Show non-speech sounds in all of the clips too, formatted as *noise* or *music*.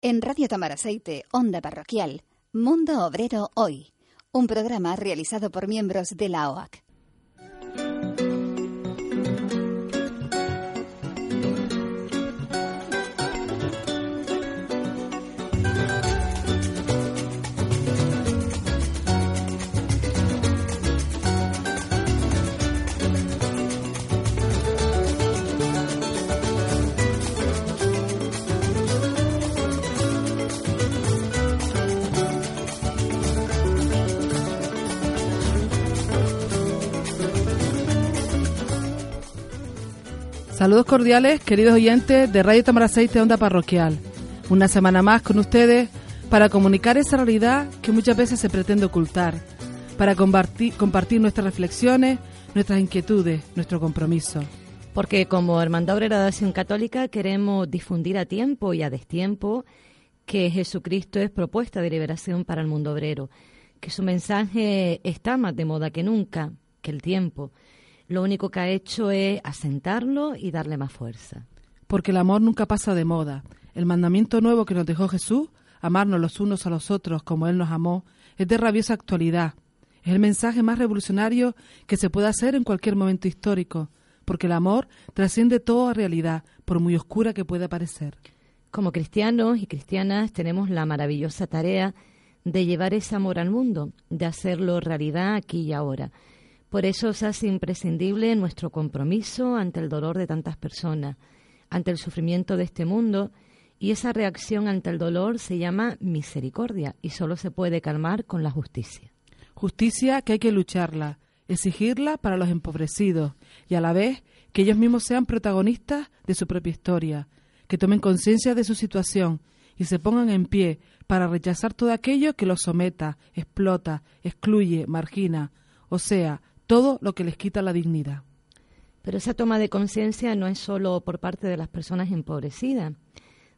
En Radio Tamaraceite, Onda Parroquial, Mundo Obrero Hoy, un programa realizado por miembros de la OAC. Saludos cordiales, queridos oyentes de Radio Tamaraceite Onda Parroquial. Una semana más con ustedes para comunicar esa realidad que muchas veces se pretende ocultar, para compartir, compartir nuestras reflexiones, nuestras inquietudes, nuestro compromiso. Porque como Hermandad Obrera de Acción Católica queremos difundir a tiempo y a destiempo que Jesucristo es propuesta de liberación para el mundo obrero, que su mensaje está más de moda que nunca, que el tiempo lo único que ha hecho es asentarlo y darle más fuerza. Porque el amor nunca pasa de moda. El mandamiento nuevo que nos dejó Jesús, amarnos los unos a los otros como Él nos amó, es de rabiosa actualidad. Es el mensaje más revolucionario que se puede hacer en cualquier momento histórico, porque el amor trasciende toda realidad, por muy oscura que pueda parecer. Como cristianos y cristianas tenemos la maravillosa tarea de llevar ese amor al mundo, de hacerlo realidad aquí y ahora. Por eso se hace imprescindible nuestro compromiso ante el dolor de tantas personas, ante el sufrimiento de este mundo, y esa reacción ante el dolor se llama misericordia y solo se puede calmar con la justicia. Justicia que hay que lucharla, exigirla para los empobrecidos y a la vez que ellos mismos sean protagonistas de su propia historia, que tomen conciencia de su situación y se pongan en pie para rechazar todo aquello que los someta, explota, excluye, margina, o sea, todo lo que les quita la dignidad. Pero esa toma de conciencia no es solo por parte de las personas empobrecidas,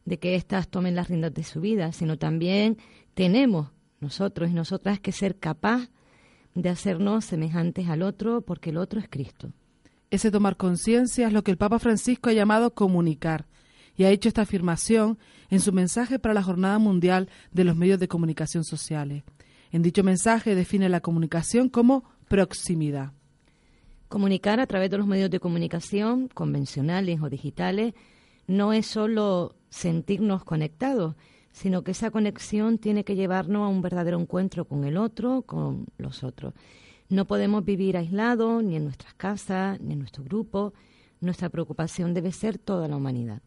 de que éstas tomen las riendas de su vida, sino también tenemos nosotros y nosotras que ser capaz de hacernos semejantes al otro porque el otro es Cristo. Ese tomar conciencia es lo que el Papa Francisco ha llamado comunicar y ha hecho esta afirmación en su mensaje para la Jornada Mundial de los Medios de Comunicación Sociales. En dicho mensaje define la comunicación como proximidad. Comunicar a través de los medios de comunicación, convencionales o digitales, no es solo sentirnos conectados, sino que esa conexión tiene que llevarnos a un verdadero encuentro con el otro, con los otros. No podemos vivir aislados, ni en nuestras casas, ni en nuestro grupo. Nuestra preocupación debe ser toda la humanidad.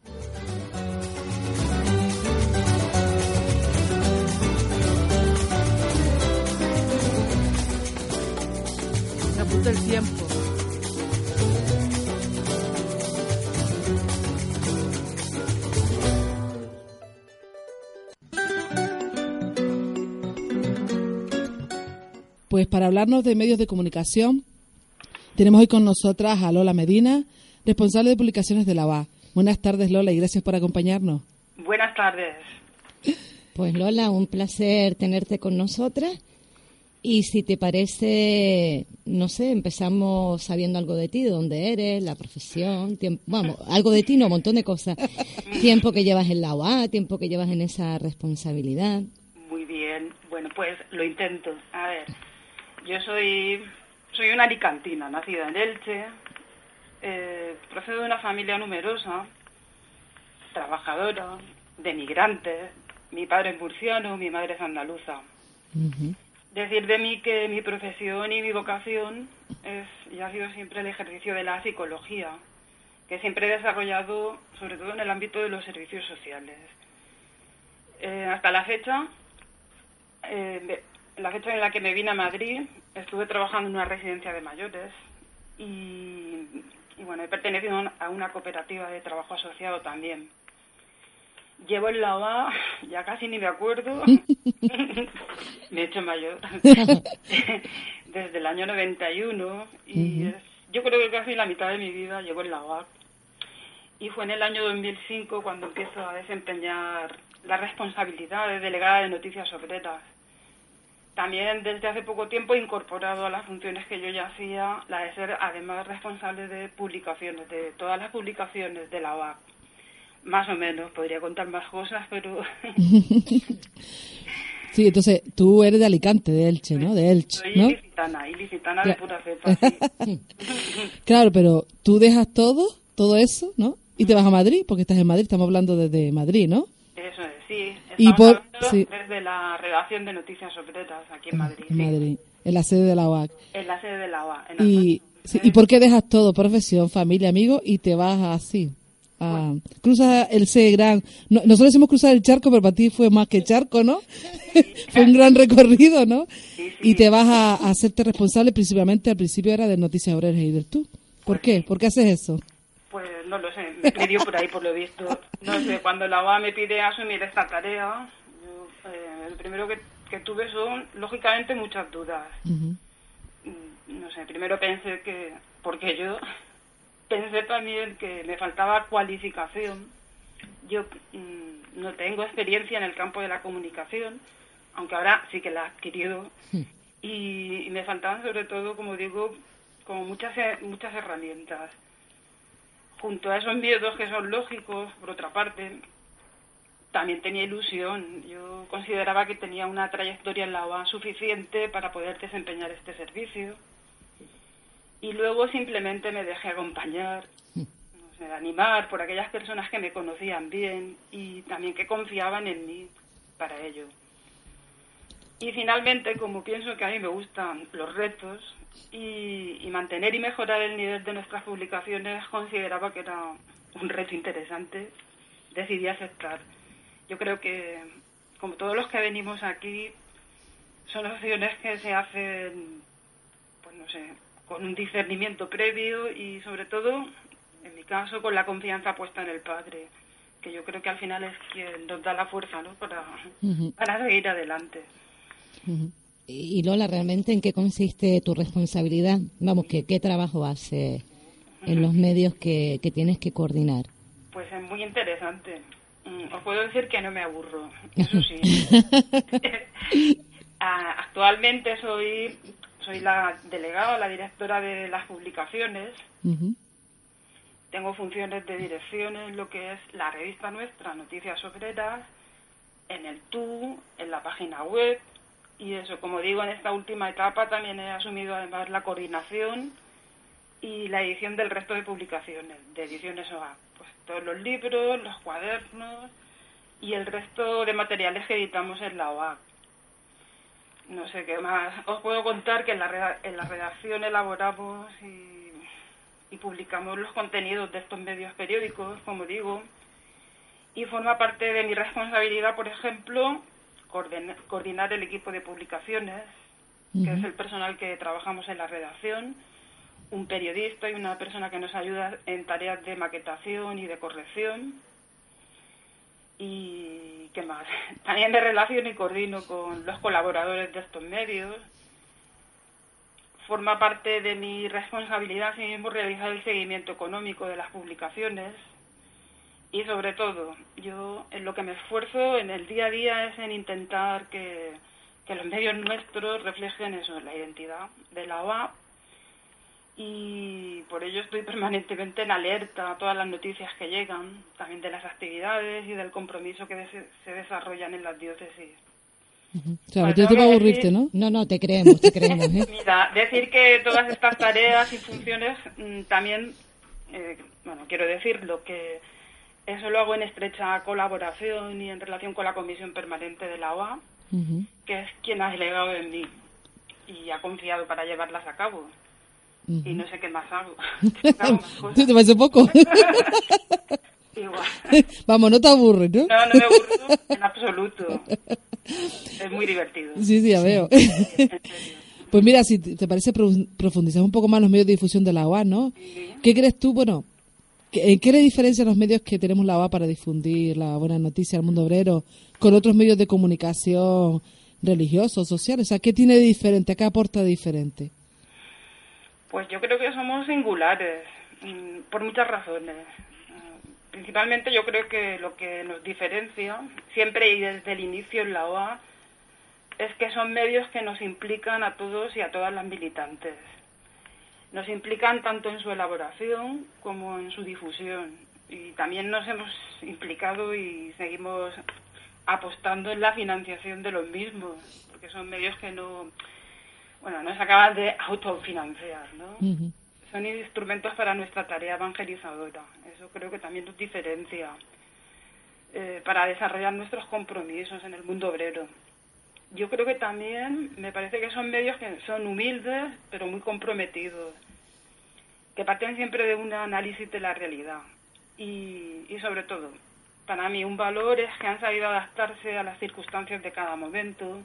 Del tiempo. Pues para hablarnos de medios de comunicación, tenemos hoy con nosotras a Lola Medina, responsable de publicaciones de la UA. Buenas tardes, Lola, y gracias por acompañarnos. Buenas tardes. Pues Lola, un placer tenerte con nosotras y si te parece, no sé, empezamos sabiendo algo de ti, de dónde eres, la profesión, tiempo, vamos, algo de ti, no, un montón de cosas. tiempo que llevas en la OA, tiempo que llevas en esa responsabilidad. Muy bien, bueno, pues lo intento. A ver, yo soy, soy una alicantina, nacida en Elche, eh, procedo de una familia numerosa, trabajadora, de migrantes, mi padre es murciano, mi madre es andaluza decir de mí que mi profesión y mi vocación es y ha sido siempre el ejercicio de la psicología, que siempre he desarrollado sobre todo en el ámbito de los servicios sociales. Eh, hasta la fecha, eh, la fecha en la que me vine a Madrid, estuve trabajando en una residencia de mayores y, y bueno, he pertenecido a una cooperativa de trabajo asociado también. Llevo en la OA, ya casi ni me acuerdo, *laughs* me he hecho mayor, *laughs* desde el año 91 y yo creo que casi la mitad de mi vida llevo en la OA. Y fue en el año 2005 cuando empiezo a desempeñar la responsabilidad de delegada de noticias obreras. También desde hace poco tiempo he incorporado a las funciones que yo ya hacía la de ser además responsable de publicaciones, de todas las publicaciones de la OAC. Más o menos, podría contar más cosas, pero... *laughs* sí, entonces tú eres de Alicante, de Elche, ¿no? De Elche, Soy ¿no? ilicitana, ilicitana de pura cepa, *laughs* sí. *laughs* claro, pero tú dejas todo, todo eso, ¿no? Y te vas a Madrid, porque estás en Madrid, estamos hablando desde Madrid, ¿no? Eso es, sí. Y Estamos por- hablando sí. desde la redacción de Noticias Obreras aquí en Madrid, En sí. Madrid, en la sede de la OAC. En la sede de la OA. en Y, sí, ¿Y por qué dejas todo, profesión, familia, amigos, y te vas así? A, cruzas el C gran. no- nosotros decimos cruzar el charco, pero para ti fue más que charco, ¿no? *laughs* fue un gran recorrido, ¿no? Sí, sí. Y te vas a, a hacerte responsable, principalmente al principio era de Noticias Obreras y del tú. ¿Por qué? ¿Por qué haces eso? Pues no lo sé, me pidió por ahí por lo visto. No sé, cuando la OA me pide asumir esta tarea, yo, eh, el primero que, que tuve son, lógicamente, muchas dudas. Mm, No sé, primero pensé que, porque yo pensé también que me faltaba cualificación. Yo mm, no tengo experiencia en el campo de la comunicación, aunque ahora sí que la he adquirido. Y, y me faltaban sobre todo, como digo, como muchas, he- muchas herramientas. Junto a esos miedos que son lógicos, por otra parte, también tenía ilusión. Yo consideraba que tenía una trayectoria en la OA suficiente para poder desempeñar este servicio. Y luego simplemente me dejé acompañar, no sé, animar por aquellas personas que me conocían bien y también que confiaban en mí para ello. Y finalmente, como pienso que a mí me gustan los retos y, y mantener y mejorar el nivel de nuestras publicaciones, consideraba que era un reto interesante, decidí aceptar. Yo creo que, como todos los que venimos aquí, son opciones que se hacen, pues no sé, con un discernimiento previo y sobre todo, en mi caso, con la confianza puesta en el Padre, que yo creo que al final es quien nos da la fuerza ¿no? para, Ujú. para seguir adelante. Y Lola, ¿realmente en qué consiste tu responsabilidad? Vamos, que qué trabajo hace en los medios que, que tienes que coordinar? Pues es muy interesante. Mm, Os puedo decir que no me aburro, *laughs* eso sí. *laughs* *laughs* Ah, Actualmente soy, soy la delegada, la directora de las publicaciones. Tengo funciones de dirección en lo que es la revista nuestra, Noticias Obreras, en el TU, en la página web. Y eso, como digo, en esta última etapa también he asumido además la coordinación y la edición del resto de publicaciones, de ediciones OA. Pues todos los libros, los cuadernos y el resto de materiales que editamos en la OA. No sé qué más. Os puedo contar que en la, en la redacción elaboramos y, y publicamos los contenidos de estos medios periódicos, como digo, y forma parte de mi responsabilidad, por ejemplo, coordinar el equipo de publicaciones, que es el personal que trabajamos en la redacción, un periodista y una persona que nos ayuda en tareas de maquetación y de corrección. Y qué más. *laughs* También me relaciono y coordino con los colaboradores de estos medios. Forma parte de mi responsabilidad asimismo realizar el seguimiento económico de las publicaciones. Y sobre todo, yo en lo que me esfuerzo en el día a día es en intentar que, que los medios nuestros reflejen eso, la identidad de la OA. Y por ello estoy permanentemente en alerta a todas las noticias que llegan, también de las actividades y del compromiso que des- se desarrollan en las diócesis. O sea, no Pues tienes tú tengo para que aburrirte, decir- ¿no? No, no, te creemos, te creemos. ¿eh? *laughs* Mira, decir que todas estas tareas y funciones mm, también, eh, bueno, quiero decirlo, que eso lo hago en estrecha colaboración y en relación con la Comisión Permanente de la OA, Ujú. que es quien ha delegado en mí y ha confiado para llevarlas a cabo. Y no sé qué más hago. *laughs* *laughs* Hago más cosas. ¿Te parece poco? Igual. *laughs* Vamos, no te aburres, ¿no? No, no me aburro en absoluto. Es muy divertido. Sí, sí, ya veo. Pues mira, si te parece pro- profundizar un poco más los medios de difusión de la OA, ¿no? ¿Qué crees tú, bueno, ¿En qué le diferencia los medios que tenemos la OA para difundir la buena noticia al mundo obrero con otros medios de comunicación religiosos, sociales? O sea, ¿qué tiene de diferente? ¿Qué aporta de diferente? Pues yo creo que somos singulares, mm, por muchas razones. Mm, principalmente yo creo que lo que nos diferencia, siempre y desde el inicio en la OA, es que son medios que nos implican a todos y a todas las militantes nos implican tanto en su elaboración como en su difusión. Y también nos hemos implicado y seguimos apostando en la financiación de los mismos, porque son medios que no, bueno, no se acaban de autofinanciar, ¿no? Son instrumentos para nuestra tarea evangelizadora. Eso creo que también nos diferencia eh, para desarrollar nuestros compromisos en el mundo obrero. Yo creo que también me parece que son medios que son humildes, pero muy comprometidos que parten siempre de un análisis de la realidad. Y, y sobre todo, para mí un valor es que han sabido adaptarse a las circunstancias de cada momento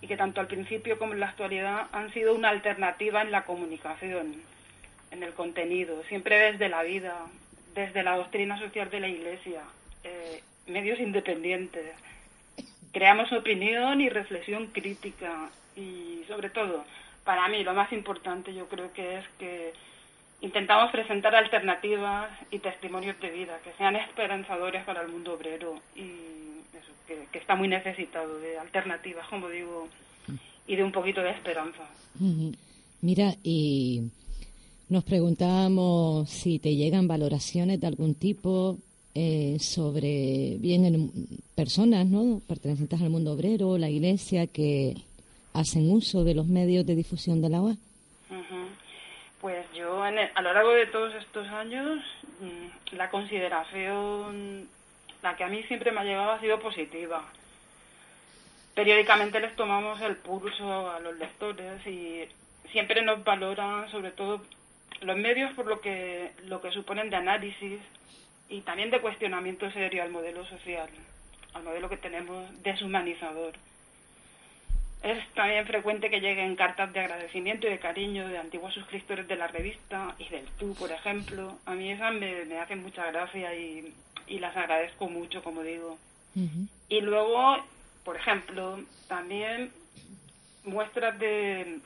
y que tanto al principio como en la actualidad han sido una alternativa en la comunicación, en el contenido, siempre desde la vida, desde la doctrina social de la Iglesia, eh, medios independientes. Creamos opinión y reflexión crítica y sobre todo, para mí lo más importante yo creo que es que intentamos presentar alternativas y testimonios de vida que sean esperanzadores para el mundo obrero y que, está muy necesitado de alternativas, como digo, y de un poquito de esperanza. Mira, y nos preguntábamos si te llegan valoraciones de algún tipo eh, sobre bien en personas no pertenecientes al mundo obrero, la iglesia, que hacen uso de los medios de difusión de la OA. Pues yo a lo largo de todos estos años mm, la consideración, la que a mí siempre me ha llegado ha sido positiva. Periódicamente les tomamos el pulso a los lectores y siempre nos valoran sobre todo los medios por lo que, lo que suponen de análisis y también de cuestionamiento serio al modelo social, al modelo que tenemos deshumanizador. Es también frecuente que lleguen cartas de agradecimiento y de cariño de antiguos suscriptores de la revista y del tú, por ejemplo. A mí esas me, me hacen mucha gracia y, las agradezco mucho, como digo. Y luego, por ejemplo, también muestras de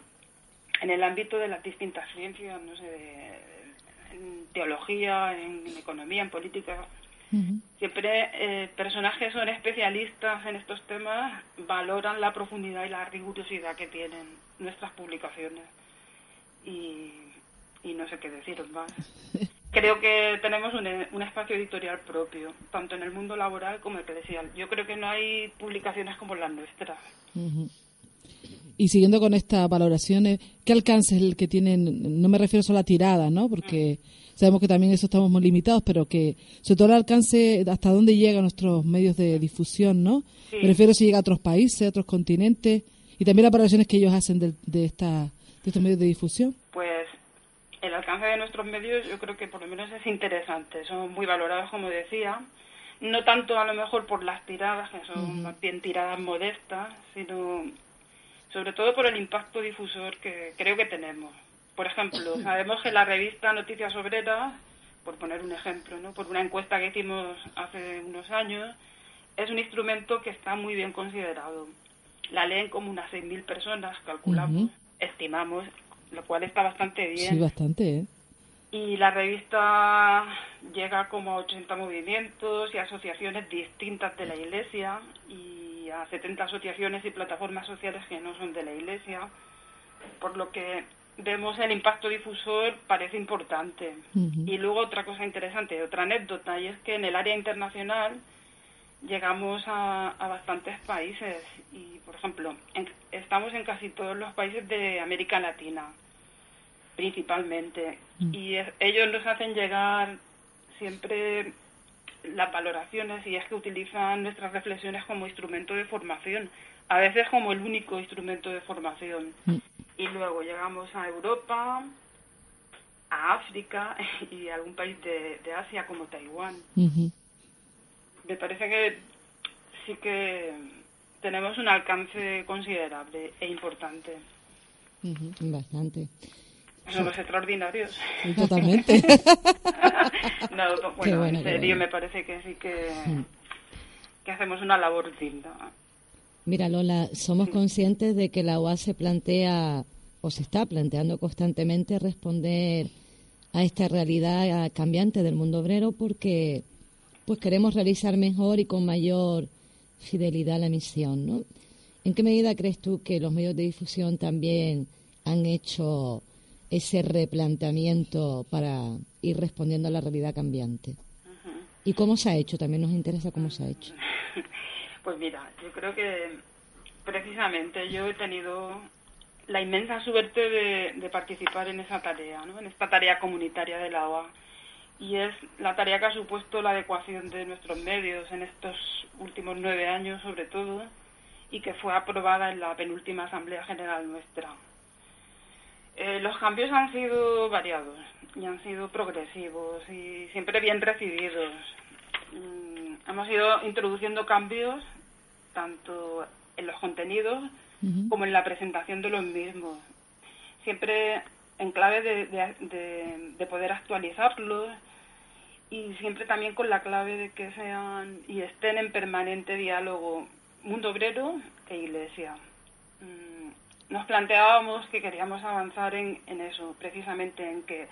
en el ámbito de las distintas ciencias, no sé, en teología, en economía, en política, Siempre eh, personajes son especialistas en estos temas, valoran la profundidad y la rigurosidad que tienen nuestras publicaciones. Y, no sé qué deciros más. *laughs* Creo que tenemos un, espacio editorial propio, tanto en el mundo laboral como eclesial. Yo creo que no hay publicaciones como las nuestras. Y siguiendo con estas valoraciones, ¿qué alcance es el que tienen? No me refiero solo a tirada, ¿no? Porque sabemos que también eso estamos muy limitados, pero que sobre todo el alcance, hasta dónde llegan nuestros medios de difusión, ¿no? Me refiero si llega a otros países, a otros continentes, y también las valoraciones que ellos hacen de, de, esta, de estos medios de difusión. Pues el alcance de nuestros medios yo creo que por lo menos es interesante, son muy valorados, como decía, no tanto a lo mejor por las tiradas, que son más bien tiradas modestas, sino sobre todo por el impacto difusor que creo que tenemos. Por ejemplo, sabemos que la revista Noticias Obreras, por poner un ejemplo, ¿no? por una encuesta que hicimos hace unos años, es un instrumento que está muy bien considerado. La leen como unas 6.000 personas, calculamos, estimamos, lo cual está bastante bien. Sí, bastante, ¿eh? Y la revista llega como a 80 movimientos y asociaciones distintas de la Iglesia y a 70 asociaciones y plataformas sociales que no son de la Iglesia, por lo que vemos el impacto difusor parece importante. Y luego otra cosa interesante, otra anécdota, y es que en el área internacional llegamos a, bastantes países y, por ejemplo, estamos en casi todos los países de América Latina, principalmente, y ellos nos hacen llegar siempre las valoraciones y es que utilizan nuestras reflexiones como instrumento de formación, a veces como el único instrumento de formación. Mm. Y luego llegamos a Europa, a África *laughs* y a algún país de, Asia como Taiwán. Me parece que sí que tenemos un alcance considerable e importante. Bastante. Somos extraordinarios. totalmente. *laughs* no, bueno, en serio, me parece que sí que, que hacemos una labor digna. Mira, Lola, somos conscientes de que la UA se plantea o se está planteando constantemente responder a esta realidad cambiante del mundo obrero porque pues queremos realizar mejor y con mayor fidelidad la misión, ¿no? ¿En qué medida crees tú que los medios de difusión también han hecho ese replanteamiento para ir respondiendo a la realidad cambiante? ¿Y cómo se ha hecho? También nos interesa cómo se ha hecho. *laughs* Pues mira, yo creo que precisamente yo he tenido la inmensa suerte de, participar en esa tarea, ¿no? en esta tarea comunitaria de la OA. Y es la tarea que ha supuesto la adecuación de nuestros medios en estos últimos nueve años, sobre todo, y que fue aprobada en la penúltima Asamblea General nuestra. Eh, los cambios han sido variados y han sido progresivos y siempre bien recibidos. Mm, hemos ido introduciendo cambios tanto en los contenidos como en la presentación de los mismos. Siempre en clave de, de, poder actualizarlos y siempre también con la clave de que sean y estén en permanente diálogo mundo obrero e iglesia. Mm, nos planteábamos que queríamos avanzar en, en eso, precisamente en que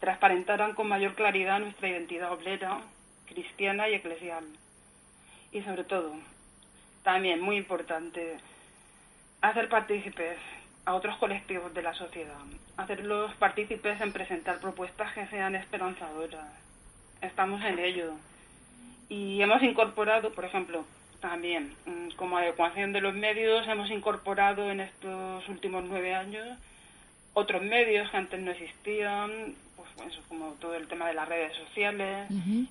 transparentaran con mayor claridad nuestra identidad obrera, cristiana y eclesial. Y sobre todo, también muy importante, hacer partícipes a otros colectivos de la sociedad, hacerlos partícipes en presentar propuestas que sean esperanzadoras. Estamos en ello. Y hemos incorporado, por ejemplo, también mm, como adecuación de los medios, hemos incorporado en estos últimos nueve años otros medios que antes no existían, pues como todo el tema de las redes sociales.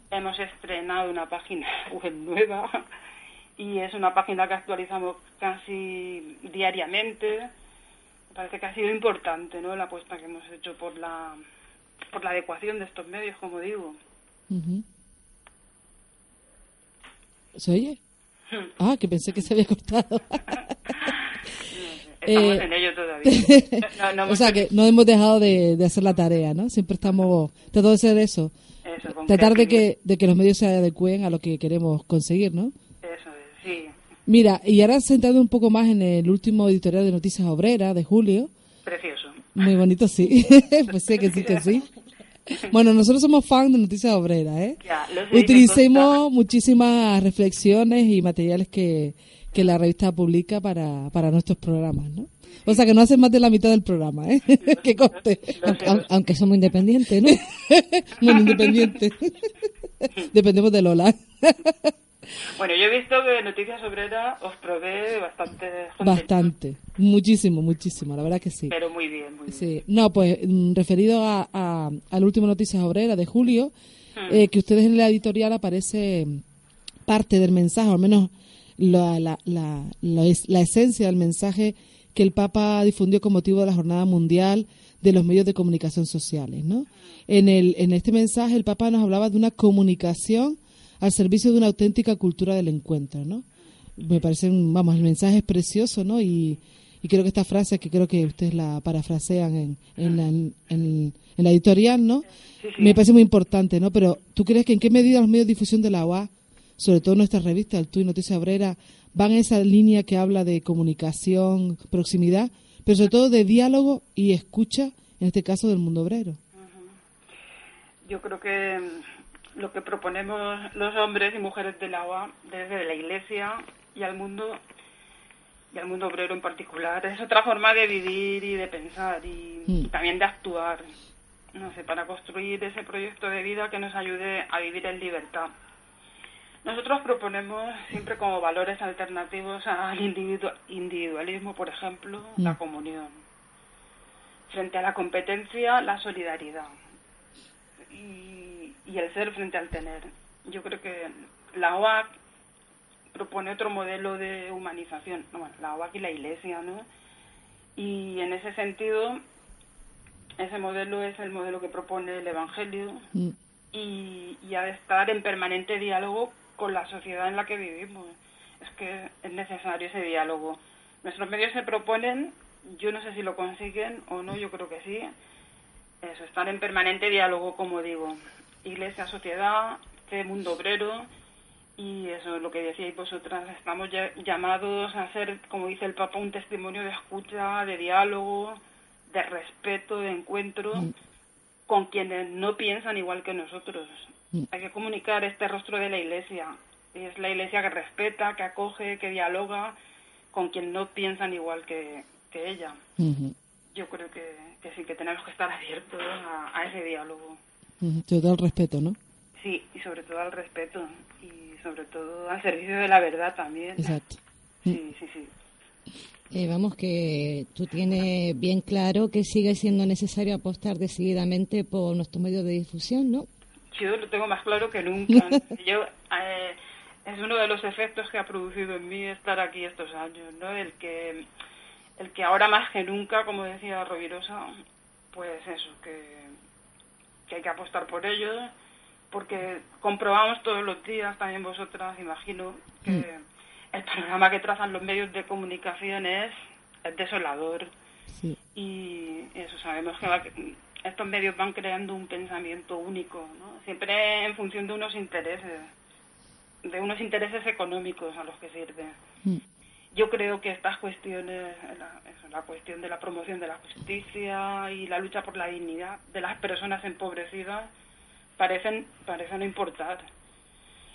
Hemos estrenado una página *laughs* web nueva y es una página que actualizamos casi diariamente. Me parece que ha sido importante ¿no? la apuesta que hemos hecho por la, por la adecuación de estos medios, como digo. ¿Se oye? Ah, que pensé que se había cortado. *laughs* Estamos eh, en ello todavía. *laughs* o sea, que no hemos dejado de, hacer la tarea, ¿no? Siempre estamos tratando de hacer eso. Tratar de que, de que los medios se adecuen a lo que queremos conseguir, ¿no? Mira, y ahora sentado un poco más en el último editorial de Noticias Obreras de julio. Precioso. Muy bonito, sí. *laughs* pues sí, que sí, que sí. *laughs* Bueno, nosotros somos fans de Noticias Obreras, ¿eh? Utilicemos muchísimas reflexiones y materiales que, que la revista publica para, para nuestros programas, ¿no? O sea, que no hacen más de la mitad del programa, ¿eh? *laughs* que coste. Aunque, somos independientes, ¿no? *laughs* Muy independientes. Dependemos de Lola. Bueno, yo he visto que Noticias Obreras os provee bastante. Bastante, muchísimo, muchísimo, la verdad que sí. Pero muy bien, muy bien. Sí, no, pues mm, referido a, al último Noticias Obreras de julio, hmm. eh, que ustedes en la editorial aparece parte del mensaje, al menos la, la, la, la, esencia del mensaje que el Papa difundió con motivo de la Jornada Mundial de los Medios de Comunicación Sociales. ¿no? En, el, en este mensaje el Papa nos hablaba de una comunicación al servicio de una auténtica cultura del encuentro, ¿no? Me parece, vamos, el mensaje es precioso, ¿no? Y, creo que esta frase, que creo que ustedes la parafrasean en, en, la, en, la editorial, ¿no? Me parece muy importante, ¿no? Pero ¿tú crees que en qué medida los medios de difusión de la OA, sobre todo nuestra revista, el TUI Noticia Obrera, van en esa línea que habla de comunicación, proximidad, pero sobre todo de diálogo y escucha, en este caso del mundo obrero? Yo creo que lo que proponemos los hombres y mujeres del agua desde la Iglesia y al mundo y al mundo obrero en particular es otra forma de vivir y de pensar y, mm. también de actuar no sé para construir ese proyecto de vida que nos ayude a vivir en libertad nosotros proponemos siempre como valores alternativos al individualismo por ejemplo la mm. comunión frente a la competencia la solidaridad y y el ser frente al tener. Yo creo que la OAC propone otro modelo de humanización, bueno, la OAC y la Iglesia, ¿no? Y en ese sentido, ese modelo es el modelo que propone el Evangelio mm. y, y ha de estar en permanente diálogo con la sociedad en la que vivimos. Es que es necesario ese diálogo. Nuestros medios se proponen, yo no sé si lo consiguen o no, yo creo que sí, eso, estar en permanente diálogo, como digo. Iglesia, sociedad, este mundo obrero y eso es lo que decíais vosotras, estamos llamados a ser, como dice el Papa, un testimonio de escucha, de diálogo, de respeto, de encuentro mm. con quienes no piensan igual que nosotros. Mm. Hay que comunicar este rostro de la Iglesia. Es la Iglesia que respeta, que acoge, que dialoga con quien no piensan igual que, ella. Yo creo que, sí, que tenemos que estar abiertos a, ese diálogo. Todo el respeto, ¿no? Sí, y sobre todo al respeto y sobre todo al servicio de la verdad también. Exacto. Sí, sí, sí. Eh, vamos, que tú tienes bien claro que sigue siendo necesario apostar decididamente por nuestros medios de difusión, ¿no? Yo lo tengo más claro que nunca. *laughs* Yo, eh, es uno de los efectos que ha producido en mí estar aquí estos años, ¿no? El que, el que ahora más que nunca, como decía Rovirosa, pues eso, que, que hay que apostar por ellos porque comprobamos todos los días, también vosotras, imagino, que mm. el panorama que trazan los medios de comunicación es, desolador. Y eso, sabemos que estos medios van creando un pensamiento único, ¿no? siempre en función de unos intereses, de unos intereses económicos a los que sirven. Mm. Yo creo que estas cuestiones, la, cuestión de la promoción de la justicia y la lucha por la dignidad de las personas empobrecidas, parecen, parecen no importar.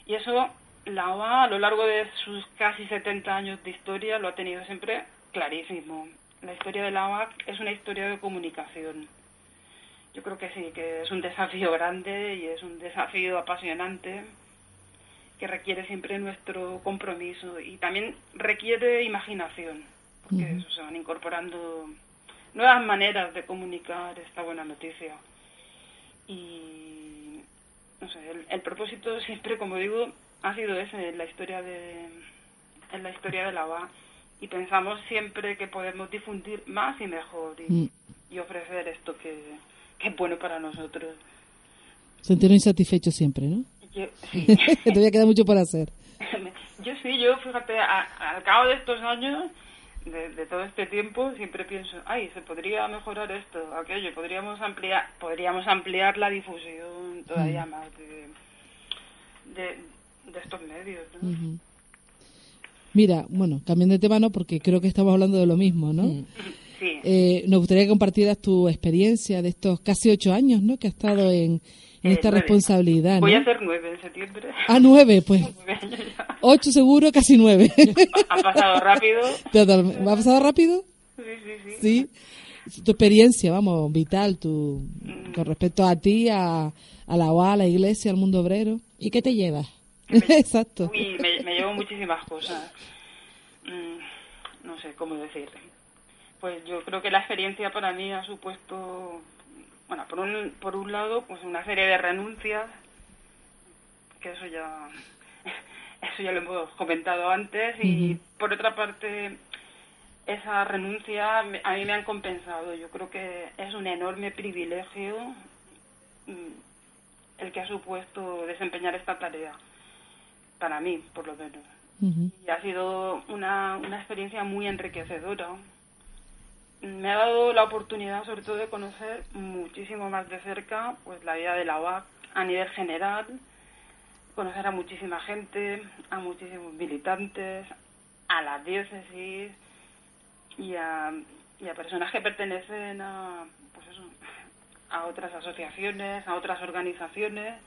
Y eso la OA a lo largo de sus casi 70 años de historia lo ha tenido siempre clarísimo. La historia de la OA es una historia de comunicación. Yo creo que sí, que es un desafío grande y es un desafío apasionante que requiere siempre nuestro compromiso y también requiere imaginación, porque eso, se van incorporando nuevas maneras de comunicar esta buena noticia. Y no sé, el, propósito *laughs* siempre, como digo, ha sido ese en la historia de en la historia de la OA y pensamos siempre que podemos difundir más y mejor y, mm. ofrecer esto que, es bueno para nosotros. Sentirnos insatisfechos siempre, ¿no? Yo, *laughs* sí. Todavía queda mucho por hacer. *laughs* yo sí, yo fíjate, al cabo de estos años de, todo este tiempo siempre pienso, ay, se podría mejorar esto, aquello, podríamos ampliar, podríamos ampliar la difusión todavía mm. más de, de, estos medios. Mira, bueno, cambiando de tema, ¿no? Porque creo que estamos hablando de lo mismo, ¿no? Sí. Eh, nos gustaría que compartieras tu experiencia de estos casi ocho años, ¿no? Que has estado en, en esta responsabilidad. Voy a hacer nueve en septiembre. Ah, nueve, pues. *laughs* Ocho seguro, casi nueve. Ha pasado rápido. ¿Ha pasado rápido? Sí, sí, sí. Sí. Tu experiencia, vamos, vital, tu, mm. con respecto a ti, a, a la OA, a la iglesia, al mundo obrero. ¿Y qué te llevas? *laughs* Exacto. Uy, me, me, llevo muchísimas cosas. Mm, no sé cómo decir. Pues yo creo que la experiencia para mí ha supuesto bueno, por un, por un lado, pues una serie de renuncias, que eso ya, *laughs* eso ya lo hemos comentado antes, y por otra parte, esa renuncia a mí me han compensado. Yo creo que es un enorme privilegio mm, el que ha supuesto desempeñar esta tarea, para mí, por lo menos. Y ha sido una, una experiencia muy enriquecedora, me ha dado la oportunidad sobre todo de conocer muchísimo más de cerca pues la vida de la UAC a nivel general, conocer a muchísima gente, a muchísimos militantes, a la diócesis y a, personas que pertenecen a, pues eso, a otras asociaciones, a otras organizaciones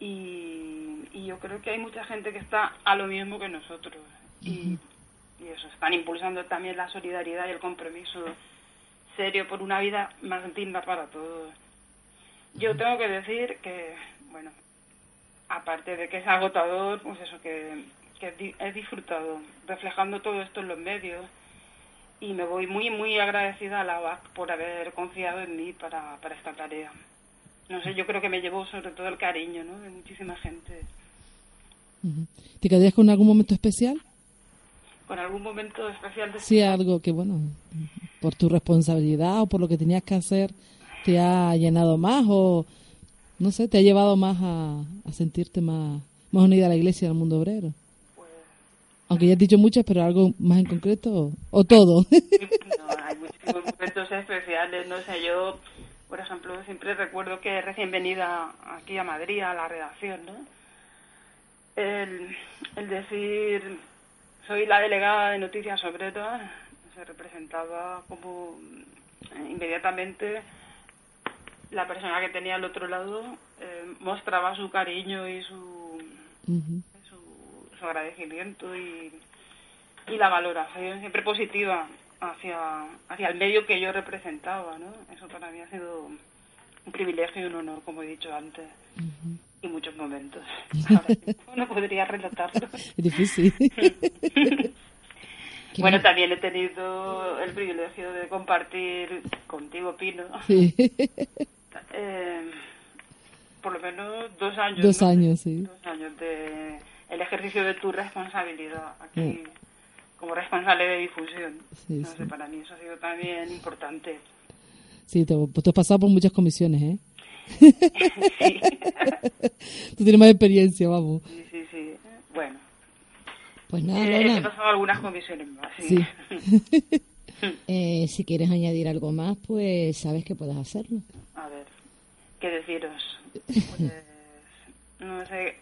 y, y, yo creo que hay mucha gente que está a lo mismo que nosotros. Y eso, están impulsando también la solidaridad y el compromiso serio por una vida más digna para todos. Yo tengo que decir que, bueno, aparte de que es agotador, pues eso, que, he disfrutado reflejando todo esto en los medios y me voy muy, muy agradecida a la OAC por haber confiado en mí para, para esta tarea. No sé, yo creo que me llevó sobre todo el cariño ¿no? de muchísima gente. ¿Te quedarías con algún momento especial? Con algún momento especial de Sí, algo que, bueno, por tu responsabilidad o por lo que tenías que hacer, te ha llenado más o, no sé, te ha llevado más a, sentirte más, más unida a la iglesia y al mundo obrero. Pues, Aunque ya has dicho muchas, pero algo más en concreto o, todo. *laughs* *laughs* no, hay muchísimos momentos especiales, no sé, yo Por ejemplo, siempre recuerdo que recién venida aquí a Madrid, a la redacción, ¿no? El, el decir, soy la delegada de Noticias Obreras, se representaba como eh, inmediatamente la persona que tenía al otro lado eh, mostraba su cariño y su, su, agradecimiento y, y la valoración siempre positiva hacia, hacia el medio que yo representaba, ¿no? Eso para mí ha sido un privilegio y un honor, como he dicho antes. Y muchos momentos. *laughs* no podría relatarlo. Difícil. *laughs* bueno, también he tenido el privilegio de compartir contigo, Pino. Eh, por lo menos dos años. Dos años, sí. Dos años de el ejercicio de tu responsabilidad aquí como responsable de difusión. Sí, para mí eso ha sido también importante. Sí, te, pues tú has pasado por muchas comisiones, ¿eh? Sí. *laughs* tú tienes más experiencia, vamos. Sí, sí, sí. Bueno. Pues nada, eh, He pasado algunas comisiones más, sí. *laughs* *laughs* eh, si quieres añadir algo más, pues sabes que puedes hacerlo. A ver, ¿qué deciros? Pues, no sé,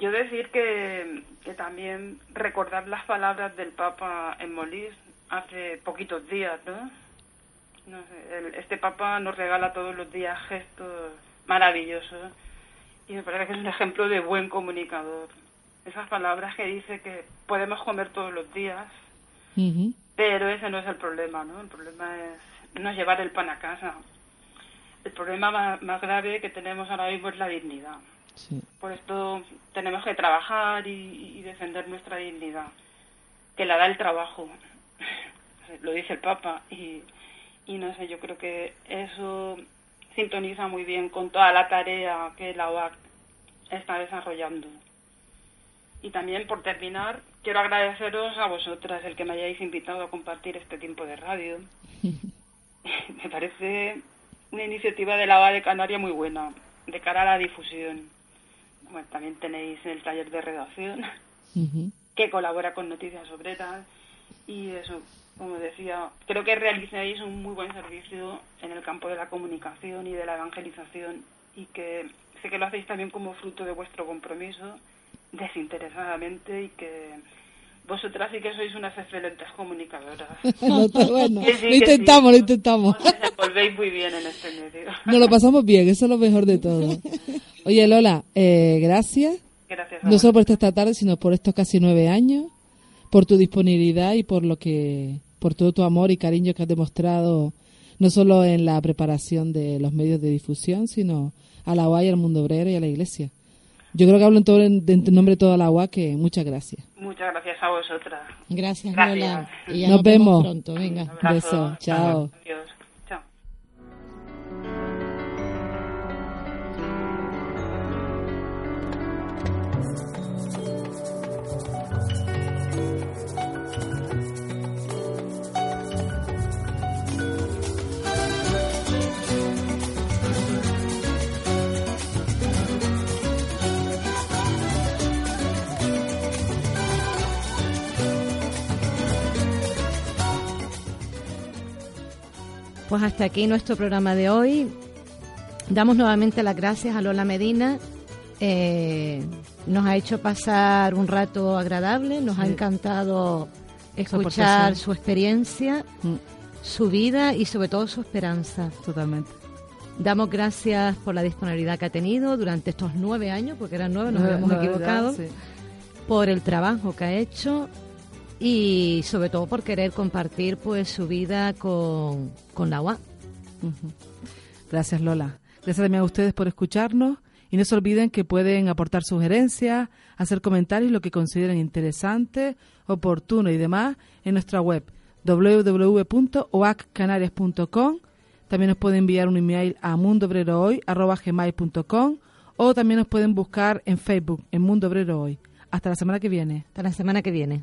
yo decir que, que también recordar las palabras del Papa en Molís hace poquitos días, ¿no? No sé, este Papa nos regala todos los días gestos maravillosos y me parece que es un ejemplo de buen comunicador. Esas palabras que dice que podemos comer todos los días, pero ese no es el problema, ¿no? El problema es no llevar el pan a casa. El problema más, más grave que tenemos ahora mismo es la dignidad. Por esto tenemos que trabajar y, defender nuestra dignidad, que la da el trabajo, *laughs* lo dice el Papa, y, y no sé, yo creo que eso sintoniza muy bien con toda la tarea que la OAC está desarrollando. Y también, por terminar, quiero agradeceros a vosotras el que me hayáis invitado a compartir este tiempo de radio. *laughs* me parece una iniciativa de la OAC de Canarias muy buena, de cara a la difusión bueno, también tenéis el taller de redacción que colabora con Noticias Obreras y eso, como decía, creo que realizáis un muy buen servicio en el campo de la comunicación y de la evangelización y que sé que lo hacéis también como fruto de vuestro compromiso desinteresadamente y que vosotras sí que sois unas excelentes comunicadoras. *laughs* bueno, lo intentamos, lo intentamos. Os muy bien en este medio. Nos lo pasamos bien, eso es lo mejor de todo. Oye, Lola, eh, gracias. Gracias. No solo por esta tarde, sino por estos casi nueve años, por tu disponibilidad y por lo que, por todo tu amor y cariño que has demostrado, no solo en la preparación de los medios de difusión, sino a la UAI, al mundo obrero y a la Iglesia. Yo creo que hablo en, todo, en, nombre de toda la UAI, que muchas gracias. Muchas gracias a vosotras. Gracias, Lola. nos, vemos. pronto. Venga. Un beso. Chao. Adiós. Pues hasta aquí nuestro programa de hoy. Damos nuevamente las gracias a Lola Medina. Eh, nos ha hecho pasar un rato agradable, nos ha encantado escuchar su experiencia, mm. su vida y sobre todo su esperanza. Totalmente. Damos gracias por la disponibilidad que ha tenido durante estos nueve años, porque eran nueve, nos habíamos equivocado, por el trabajo que ha hecho y sobre todo por querer compartir pues su vida con, con la UA. Gracias Lola. Gracias también a ustedes por escucharnos y no se olviden que pueden aportar sugerencias, hacer comentarios, lo que consideren interesante, oportuno y demás en nuestra web www.oaccanarias.com. También nos pueden enviar un email a mundobrerohoy.com o también nos pueden buscar en Facebook en Mundo Obrero Hoy. Hasta la semana que viene. Hasta la semana que viene.